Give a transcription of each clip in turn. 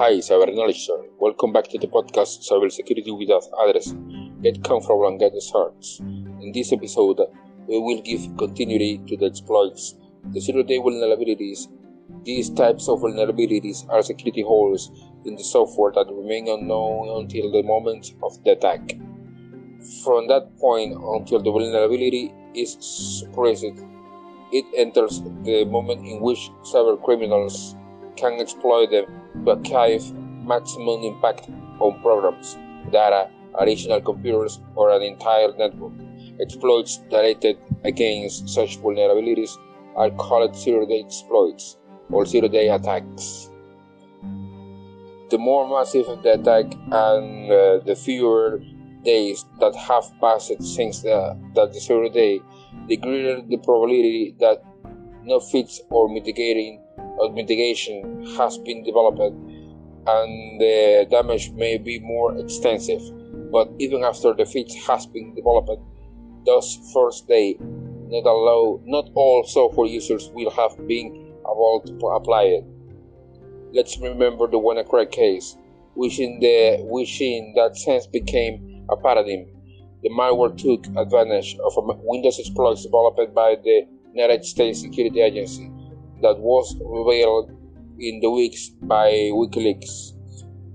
Hi, Cyberknowledge Welcome back to the podcast Cyber Cybersecurity Without Address. Get comfortable and get started. In this episode, we will give continuity to the exploits, the zero-day vulnerabilities. These types of vulnerabilities are security holes in the software that remain unknown until the moment of the attack. From that point until the vulnerability is suppressed, it enters the moment in which cyber criminals can exploit them to achieve maximum impact on programs, data, additional computers, or an entire network. Exploits directed against such vulnerabilities are called zero-day exploits or zero-day attacks. The more massive the attack and uh, the fewer days that have passed since the, that the zero day, the greater the probability that no fix or mitigating or mitigation has been developed and the damage may be more extensive. But even after the fix has been developed, those first day not allow not all software users will have been able to apply it. Let's remember the WannaCry case, which in the which in that sense became a paradigm. The malware took advantage of a Windows exploit developed by the United States Security Agency that was revealed in the weeks by WikiLeaks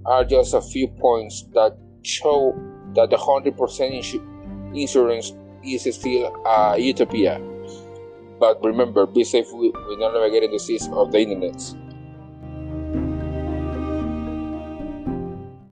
are just a few points that show that the 100% insurance is still a utopia. But remember, be safe with, with not navigating the seas of the internet.